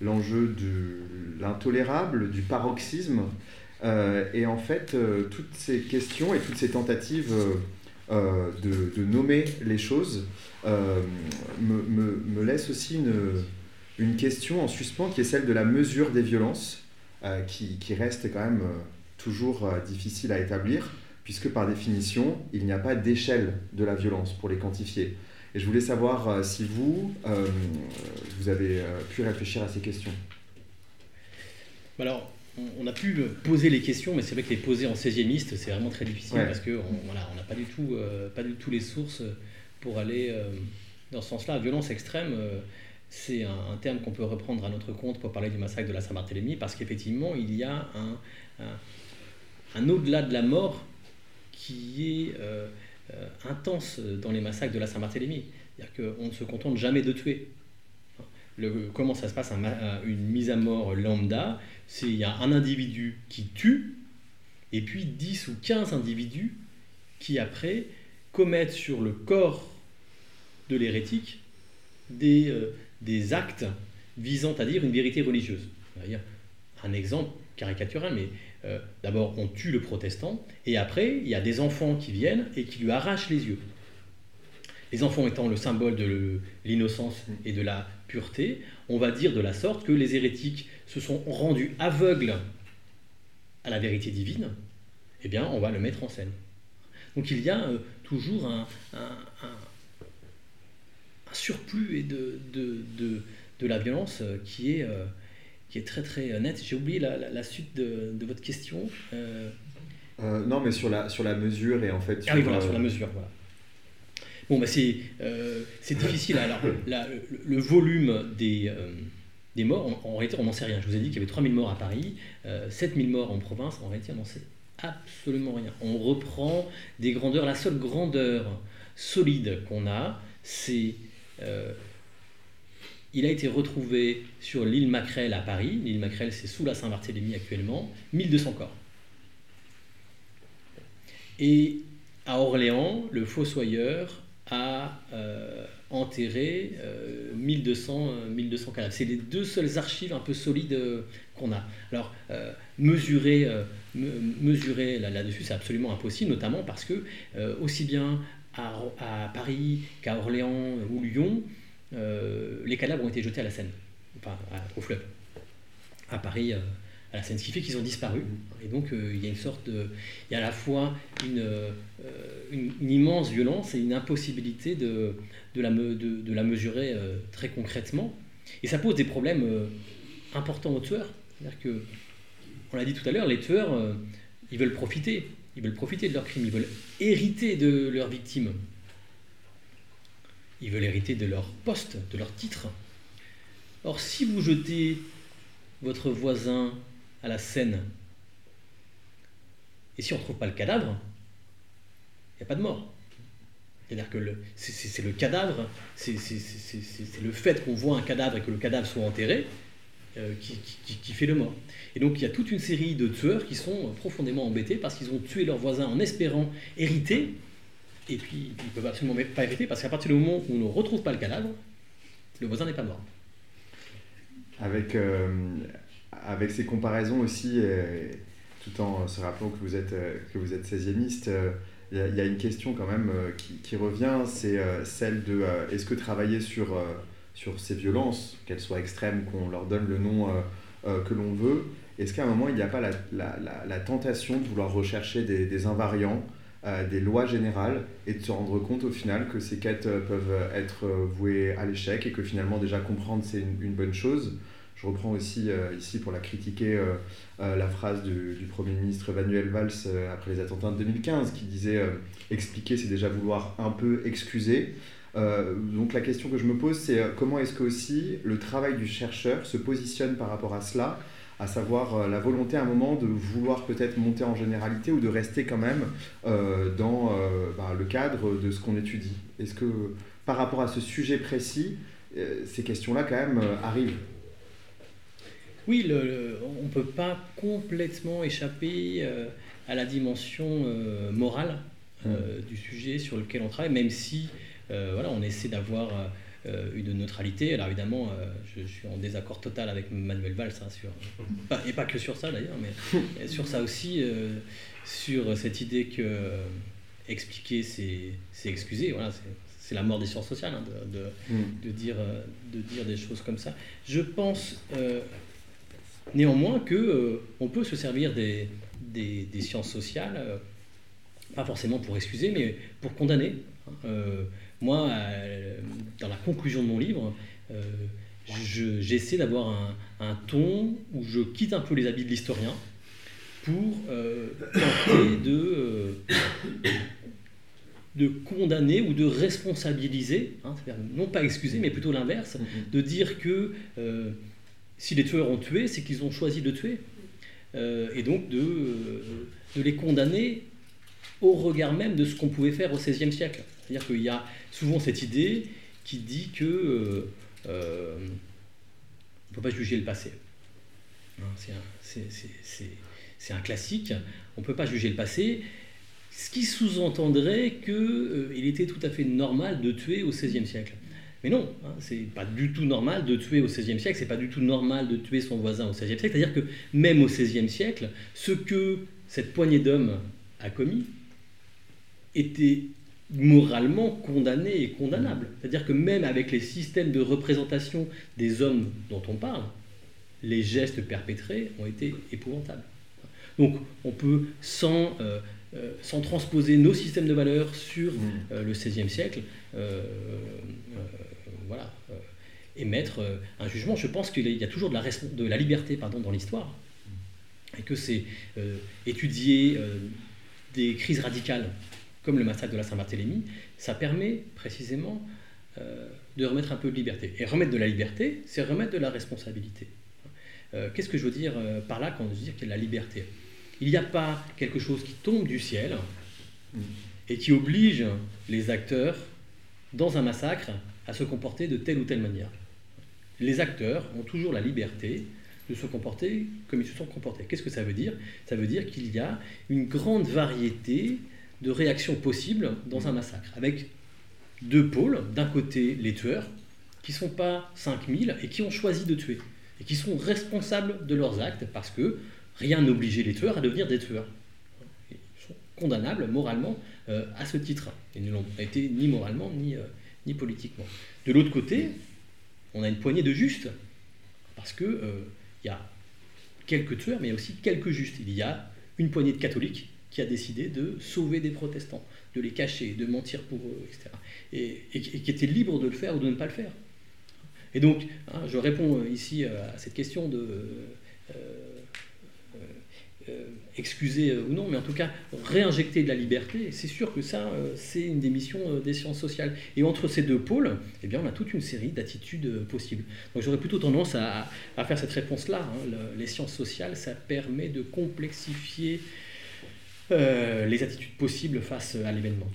l'enjeu de l'intolérable, du paroxysme. Euh, et en fait, euh, toutes ces questions et toutes ces tentatives de, nommer les choses me, me, laissent aussi une, une, question en suspens qui est celle de la mesure des violences, qui, qui, reste quand même toujours difficile à établir puisque par définition, il n'y a pas d'échelle de la violence pour les quantifier. Et je voulais savoir euh, si vous, euh, vous avez euh, pu réfléchir à ces questions. Alors, on a pu poser les questions, mais c'est vrai que les poser en 16e c'est vraiment très difficile parce qu'on voilà, n'a pas, du tout, pas du tout les sources pour aller dans ce sens-là. Violence extrême, c'est un, terme qu'on peut reprendre à notre compte pour parler du massacre de la Saint-Barthélemy parce qu'effectivement, il y a un, un au-delà de la mort qui est euh, euh, intense dans les massacres de la Saint-Barthélemy. C'est-à-dire qu'on ne se contente jamais de tuer. comment ça se passe une mise à mort lambda C'est il y a un individu qui tue, et puis 10 ou 15 individus qui après commettent sur le corps de l'hérétique des, euh, des actes visant à dire une vérité religieuse. Un exemple caricatural, mais euh, d'abord on tue le protestant, et après il y a des enfants qui viennent et qui lui arrachent les yeux. Les enfants étant le symbole de l'innocence et de la pureté, on va dire de la sorte que les hérétiques se sont rendus aveugles à la vérité divine, eh bien on va le mettre en scène. Donc il y a euh, toujours un, surplus de, la violence qui est, euh, qui est très très net. J'ai oublié la, suite de, votre question. non, mais sur la, sur la mesure et en fait. ah oui, voilà, sur la mesure, voilà. Bon, bah c'est difficile. Alors, le, volume des, des morts, en, réalité, on n'en sait rien. Je vous ai dit qu'il y avait 3000 morts à Paris, 7000 morts en province. En réalité, on n'en sait absolument rien. On reprend des grandeurs. La seule grandeur solide qu'on a, c'est. Euh, il a été retrouvé sur l'île Macrel à Paris. L'île Macrel, c'est sous la Saint-Barthélemy actuellement. 1200 corps. Et à Orléans, le fossoyeur a euh, enterré 1200, euh, 1200 cadavres. C'est les deux seules archives un peu solides qu'on a. Alors, mesurer là-dessus, c'est absolument impossible, notamment parce que euh, aussi bien à, Paris qu'à Orléans ou Lyon, euh, les cadavres ont été jetés à la Seine, enfin au fleuve. À Paris, euh, à la Seine, ce qui fait qu'ils ont disparu. Et donc il y a une sorte il y a à la fois une, immense violence et une impossibilité de, la, mesurer très concrètement. Et ça pose des problèmes importants aux tueurs. C'est-à-dire que on l'a dit tout à l'heure, les tueurs, euh, ils veulent profiter. Ils veulent profiter de leur crime. Ils veulent hériter de leurs victimes. Ils veulent hériter de leur poste, de leur titre. Or, si vous jetez votre voisin à la Seine, et si on ne trouve pas le cadavre, il n'y a pas de mort. C'est-à-dire que c'est le cadavre, c'est le fait qu'on voit un cadavre et que le cadavre soit enterré euh, qui, fait le mort. Et donc il y a toute une série de tueurs qui sont profondément embêtés parce qu'ils ont tué leurs voisins en espérant hériter, et puis ils ne peuvent absolument pas hériter parce qu'à partir du moment où on ne retrouve pas le cadavre, le voisin n'est pas mort. Avec, euh, avec ces comparaisons aussi, tout en se rappelant que vous êtes, que vous êtes 16e il y, a une question quand même qui, revient, c'est celle de est-ce que travailler sur sur ces violences, qu'elles soient extrêmes, qu'on leur donne le nom euh, euh, que l'on veut, est-ce qu'à un moment, il n'y a pas la, la, tentation de vouloir rechercher des invariants, euh, des lois générales, et de se rendre compte au final que ces quêtes peuvent être vouées à l'échec et que finalement déjà comprendre c'est une, bonne chose je reprends aussi ici pour la critiquer la phrase du, Premier ministre Manuel Valls après les attentats de 2015 qui disait expliquer c'est déjà vouloir un peu excuser. Euh, donc la question que je me pose, c'est euh, comment est-ce que aussi le travail du chercheur se positionne par rapport à cela, à savoir euh, la volonté à un moment de vouloir peut-être monter en généralité ou de rester quand même dans bah, le cadre de ce qu'on étudie. Est-ce que par rapport à ce sujet précis, ces questions-là quand même arrivent? Oui, on ne peut pas complètement échapper à la dimension morale mmh. du sujet sur lequel on travaille, même si euh, voilà, on essaie d'avoir euh, une neutralité. Alors évidemment, euh, je, suis en désaccord total avec Manuel Valls, hein, sur, et pas que sur ça d'ailleurs, mais sur ça aussi, sur cette idée que expliquer, c'est excuser. Voilà, c'est la mort des sciences sociales hein, de, mm. de, dire, de dire des choses comme ça. Je pense néanmoins que on peut se servir des, des, des sciences sociales, pas forcément pour excuser, mais pour condamner. Hein. Moi, euh, dans la conclusion de mon livre, euh, j'essaie d'avoir un, ton où je quitte un peu les habits de l'historien pour euh, tenter de, de condamner ou de responsabiliser, hein, non pas excuser, mais plutôt l'inverse, mm-hmm. de dire que si les tueurs ont tué, c'est qu'ils ont choisi de tuer. et donc de, de les condamner au regard même de ce qu'on pouvait faire au XVIe siècle. C'est-à-dire qu'il y a souvent cette idée qui dit que on ne peut pas juger le passé. Hein, c'est un, classique. On ne peut pas juger le passé. Ce qui sous-entendrait qu'il euh, était tout à fait normal de tuer au XVIe siècle. Mais non, hein, c'est pas du tout normal de tuer au XVIe siècle, c'est pas du tout normal de tuer son voisin au XVIe siècle. C'est-à-dire que même au XVIe siècle, ce que cette poignée d'hommes a commis était moralement condamné et condamnable. C'est-à-dire que même avec les systèmes de représentation des hommes dont on parle, les gestes perpétrés ont été épouvantables. Donc on peut, sans, euh, euh, sans transposer nos systèmes de valeurs sur mmh. euh, le XVIe siècle, voilà, émettre un jugement. Je pense qu'il y a toujours de la, de la liberté pardon, dans l'histoire, et que c'est étudier des crises radicales comme le massacre de la Saint-Barthélemy, ça permet précisément de remettre un peu de liberté. Et remettre de la liberté, c'est remettre de la responsabilité. Euh, qu'est-ce que je veux dire euh, par là quand je dis qu'il y a la liberté? Il n'y a pas quelque chose qui tombe du ciel et qui oblige les acteurs dans un massacre à se comporter de telle ou telle manière. Les acteurs ont toujours la liberté de se comporter comme ils se sont comportés. Qu'est-ce que ça veut dire? Ça veut dire qu'il y a une grande variété de réactions possibles dans un massacre, avec deux pôles. D'un côté, les tueurs, qui ne sont pas 5000 et qui ont choisi de tuer et qui sont responsables de leurs actes parce que rien n'obligeait les tueurs à devenir des tueurs. Ils sont condamnables moralement euh, à ce titre. Ils ne l'ont été ni moralement ni, euh, ni politiquement. De l'autre côté, on a une poignée de justes parce qu'il euh, il y a quelques tueurs, mais aussi quelques justes. Il y a une poignée de catholiques qui a décidé de sauver des protestants, de les cacher, de mentir pour eux, etc. Et, qui était libre de le faire ou de ne pas le faire. Et donc, hein, je réponds euh, ici euh, à cette question de euh, excuser ou non, mais en tout cas, réinjecter de la liberté, c'est sûr que ça, c'est une des missions des sciences sociales. Et entre ces deux pôles, eh bien, on a toute une série d'attitudes possibles. Donc j'aurais plutôt tendance à, faire cette réponse-là. Hein. les sciences sociales, ça permet de complexifier les attitudes possibles face à l'événement.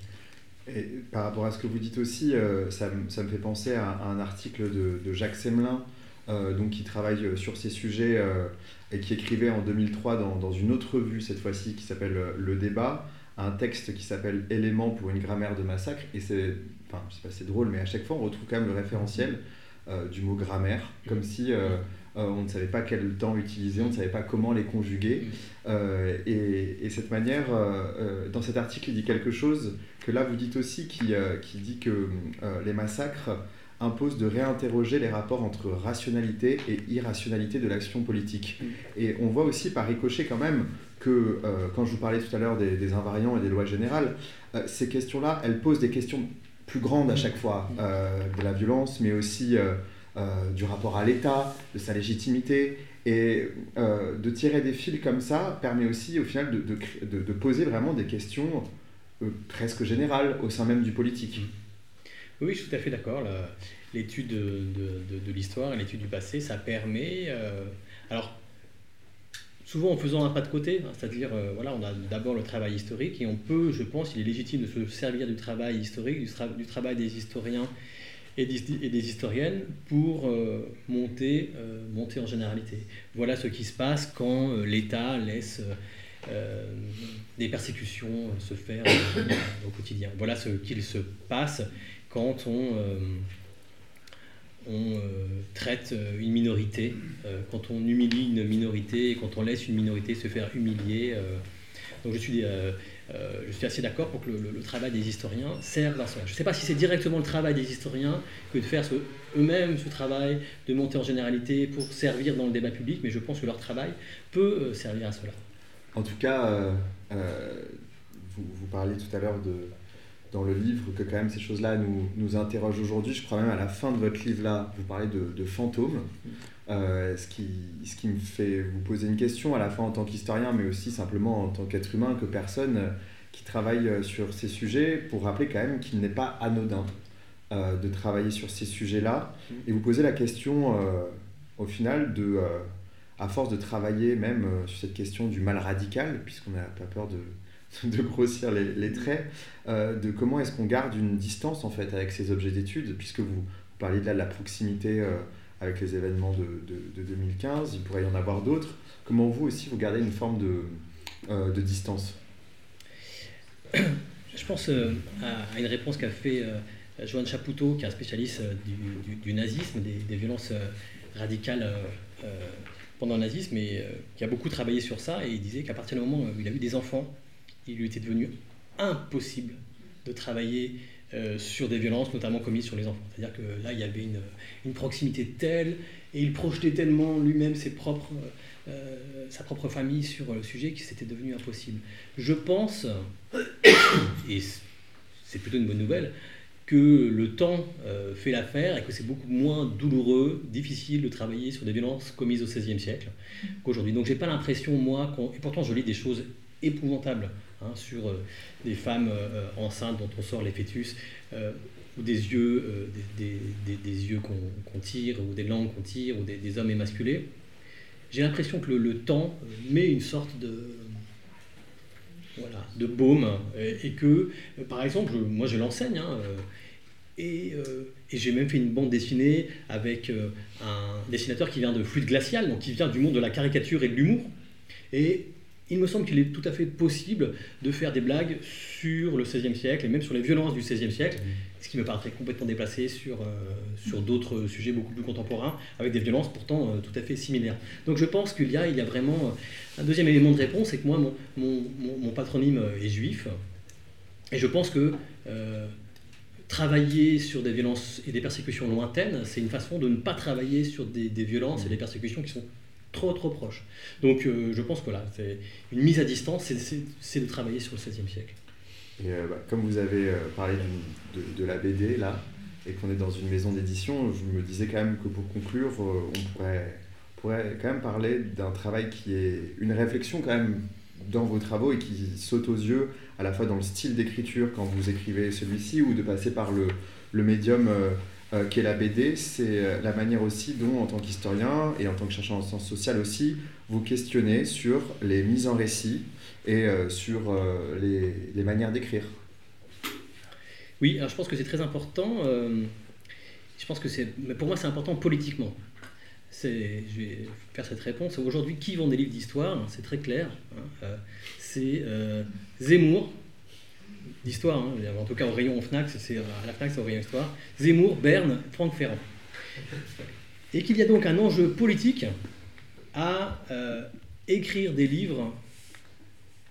Par rapport à ce que vous dites aussi, euh, ça, ça, me fait penser à, un article de, Jacques Semelin, euh, donc, qui travaille euh, sur ces sujets et qui écrivait en 2003 dans, dans une autre revue, cette fois-ci, qui s'appelle Le Débat, un texte qui s'appelle Éléments pour une grammaire de massacre. Et c'est, enfin, drôle, mais à chaque fois, on retrouve quand même le référentiel du mot grammaire, comme si euh, on ne savait pas quel temps utiliser, on ne savait pas comment les conjuguer. Euh, et, cette manière, euh, dans cet article, il dit quelque chose que là vous dites aussi, qui, qui dit que les massacres imposent de réinterroger les rapports entre rationalité et irrationalité de l'action politique. Et on voit aussi par ricochet quand même que, quand je vous parlais tout à l'heure des, des, invariants et des lois générales, ces questions-là, elles posent des questions plus grandes à chaque fois, de la violence, mais aussi du rapport à l'État, de sa légitimité. Et euh, de tirer des fils comme ça permet aussi au final de, de, de, poser vraiment des questions euh, presque générales au sein même du politique. Oui, je suis tout à fait d'accord. L'étude de, l'histoire et l'étude du passé, ça permet... alors, souvent en faisant un pas de côté, hein, c'est-à-dire, voilà, on a d'abord le travail historique et on peut, je pense, il est légitime de se servir du travail historique, du travail des historiens et des, historiennes pour euh, monter, euh, monter en généralité. Voilà ce qui se passe quand euh, l'État laisse des persécutions se faire au quotidien. Voilà ce qu'il se passe quand on, on traite une minorité, quand on humilie une minorité et quand on laisse une minorité se faire humilier. donc je suis euh, je suis assez d'accord pour que le, travail des historiens serve à ça. Je ne sais pas si c'est directement le travail des historiens que de faire eux-mêmes ce travail, de monter en généralité pour servir dans le débat public, mais je pense que leur travail peut euh, servir à cela. En tout cas, euh, vous, parliez tout à l'heure dans le livre que quand même ces choses-là nous, interrogent aujourd'hui. Je crois même à la fin de votre livre-là, vous parlez de fantômes, ce, qui, ce qui me fait vous poser une question à la fois en tant qu'historien, mais aussi simplement en tant qu'être humain, que personne qui travaille euh, sur ces sujets, pour rappeler quand même qu'il n'est pas anodin euh, de travailler sur ces sujets-là. Mm. Et vous posez la question, euh, au final, de, à force de travailler même sur cette question du mal radical, puisqu'on n'a pas peur de, de grossir les, traits, euh, de comment est-ce qu'on garde une distance en fait avec ces objets d'étude, puisque vous, parliez de, là, de la proximité euh, avec les événements de, de, 2015, il pourrait y en avoir d'autres. Comment vous aussi vous gardez une forme de, euh, de distance? Je pense à une réponse qu'a fait Joanne Chapoutot, qui est un spécialiste du, du, nazisme, des, des violences radicales pendant le nazisme et qui a beaucoup travaillé sur ça. Et il disait qu'à partir du moment où il a eu des enfants, il lui était devenu impossible de travailler euh, sur des violences, notamment commises sur les enfants. C'est-à-dire que là, il y avait une, proximité telle, et il projetait tellement lui-même euh, sa propre famille sur le sujet que c'était devenu impossible. Je pense, et c'est plutôt une bonne nouvelle, que le temps euh, fait l'affaire et que c'est beaucoup moins douloureux, difficile de travailler sur des violences commises au XVIe siècle qu'aujourd'hui. Donc j'ai pas l'impression, moi, et pourtant je lis des choses épouvantables Hein, sur euh, des femmes euh, enceintes dont on sort les fœtus, euh, ou des yeux, des, yeux qu'on tire, ou des langues qu'on tire, ou des, hommes émasculés. J'ai l'impression que le, temps met une sorte de, voilà, de baume, et, que, par exemple, moi je l'enseigne, hein, et, et j'ai même fait une bande dessinée avec un dessinateur qui vient de Fluide Glacial, donc qui vient du monde de la caricature et de l'humour. Et il me semble qu'il est tout à fait possible de faire des blagues sur le XVIe siècle et même sur les violences du XVIe siècle, ce qui me paraîtrait complètement déplacé sur, euh, sur d'autres sujets beaucoup plus contemporains, avec des violences pourtant euh, tout à fait similaires. Donc je pense qu'il y a, il y a vraiment euh, un deuxième élément de réponse, c'est que moi, mon, mon, patronyme est juif, et je pense que travailler sur des violences et des persécutions lointaines, c'est une façon de ne pas travailler sur des violences et des persécutions qui sont trop trop proche. Donc euh, je pense que là, c'est une mise à distance, c'est de travailler sur le XVIe siècle. Et euh, bah, comme vous avez euh, parlé de, de, la BD là, et qu'on est dans une maison d'édition, je me disais quand même que pour conclure, on pourrait, pourrait quand même parler d'un travail qui est une réflexion quand même dans vos travaux et qui saute aux yeux à la fois dans le style d'écriture quand vous écrivez celui-ci ou de passer par le, le médium euh, qui est la BD, c'est euh, la manière aussi dont, en tant qu'historien et en tant que chercheur en sciences sociales aussi, vous questionnez sur les mises en récit et euh, sur les, les, manières d'écrire. Oui, alors je pense que c'est très important. je pense que c'est, mais pour moi, c'est important politiquement. Je vais faire cette réponse. Aujourd'hui, qui vend des livres d'histoire? C'est très clair. Hein, c'est Zemmour, d'histoire, hein, en tout cas au rayon FNAC, c'est, à la FNAC c'est au rayon histoire, Zemmour, Berne, Franck Ferrand. Et qu'il y a donc un enjeu politique à euh, écrire des livres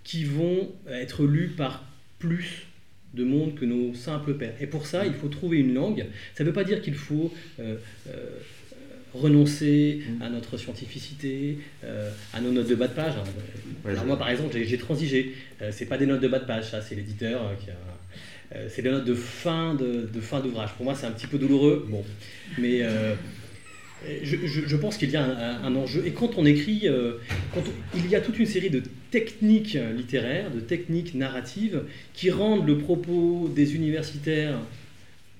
qui vont être lus par plus de monde que nos simples pères. Et pour ça, il faut trouver une langue. Ça ne veut pas dire qu'il faut euh, euh, renoncer à notre scientificité, euh, à nos notes de bas de page. Alors moi, par exemple, j'ai transigé. Euh, c'est pas des notes de bas de page, ça, c'est l'éditeur euh, qui a. c'est des notes de fin de, de fin d'ouvrage. Pour moi, c'est un petit peu douloureux. Bon, mais je, je, pense qu'il y a un, enjeu. Et quand on écrit, quand il y a toute une série de techniques littéraires, de techniques narratives qui rendent le propos des universitaires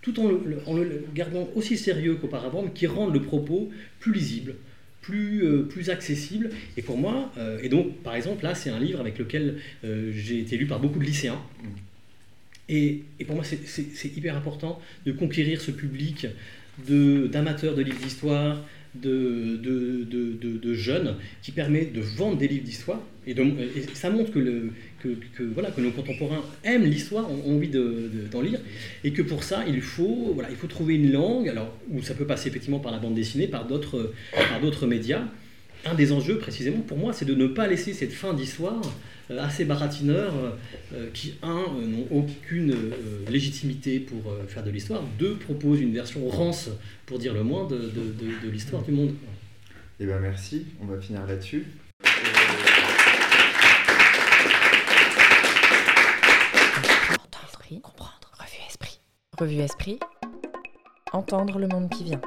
tout en le, gardant aussi sérieux qu'auparavant, mais qui rendent le propos plus lisible, plus, euh, accessible. Et pour moi, euh, et donc par exemple là, c'est un livre avec lequel euh, j'ai été lu par beaucoup de lycéens. Et pour moi, c'est hyper important de conquérir ce public d'amateurs de livres d'histoire, de, de, de, jeunes qui permet de vendre des livres d'histoire. Et, ça montre que, le, que, voilà, que nos contemporains aiment l'histoire, ont, envie d'en lire. Et que pour ça, il faut, voilà, il faut trouver une langue, alors, où ça peut passer effectivement par la bande dessinée, par d'autres médias. Un des enjeux, précisément, pour moi, c'est de ne pas laisser cette fin d'histoire euh, assez baratineurs euh, qui, un, euh, n'ont aucune légitimité pour faire de l'histoire, deux, proposent une version rance, pour dire le moins, de, de, de, l'histoire du monde. Eh bien merci, on va finir là-dessus. Entendre, comprendre, revue esprit. Revue esprit, entendre le monde qui vient.